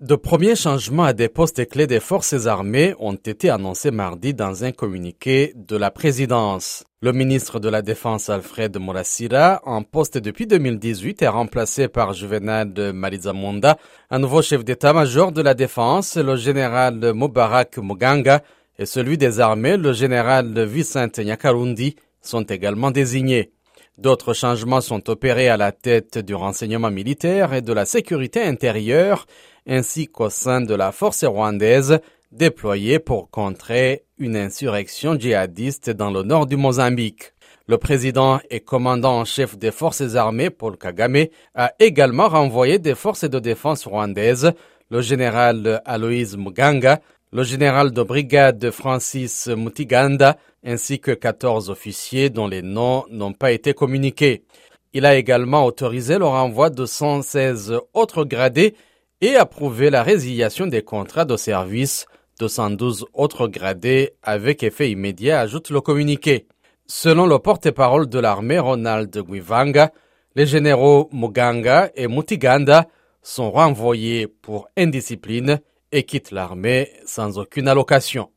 De premiers changements à des postes clés des forces armées ont été annoncés mardi dans un communiqué de la présidence. Le ministre de la Défense Alfred Morassira, en poste depuis 2018, est remplacé par Juvenal Marizamunda, un nouveau chef d'état-major de la Défense, le général Mubarak Muganga, et celui des armées, le général Vicente Nyakarundi, sont également désignés. D'autres changements sont opérés à la tête du renseignement militaire et de la sécurité intérieure, ainsi qu'au sein de la force rwandaise déployée pour contrer une insurrection djihadiste dans le nord du Mozambique. Le président et commandant en chef des forces armées, Paul Kagame, a également renvoyé des forces de défense rwandaises, le général Aloïse Muganga, le général de brigade Francis Mutiganda, ainsi que 14 officiers dont les noms n'ont pas été communiqués. Il a également autorisé le renvoi de 116 autres gradés et approuvé la résiliation des contrats de service de 112 autres gradés avec effet immédiat, ajoute le communiqué. Selon le porte-parole de l'armée Ronald Guivanga, les généraux Muganga et Mutiganda sont renvoyés pour indiscipline et quittent l'armée sans aucune allocation.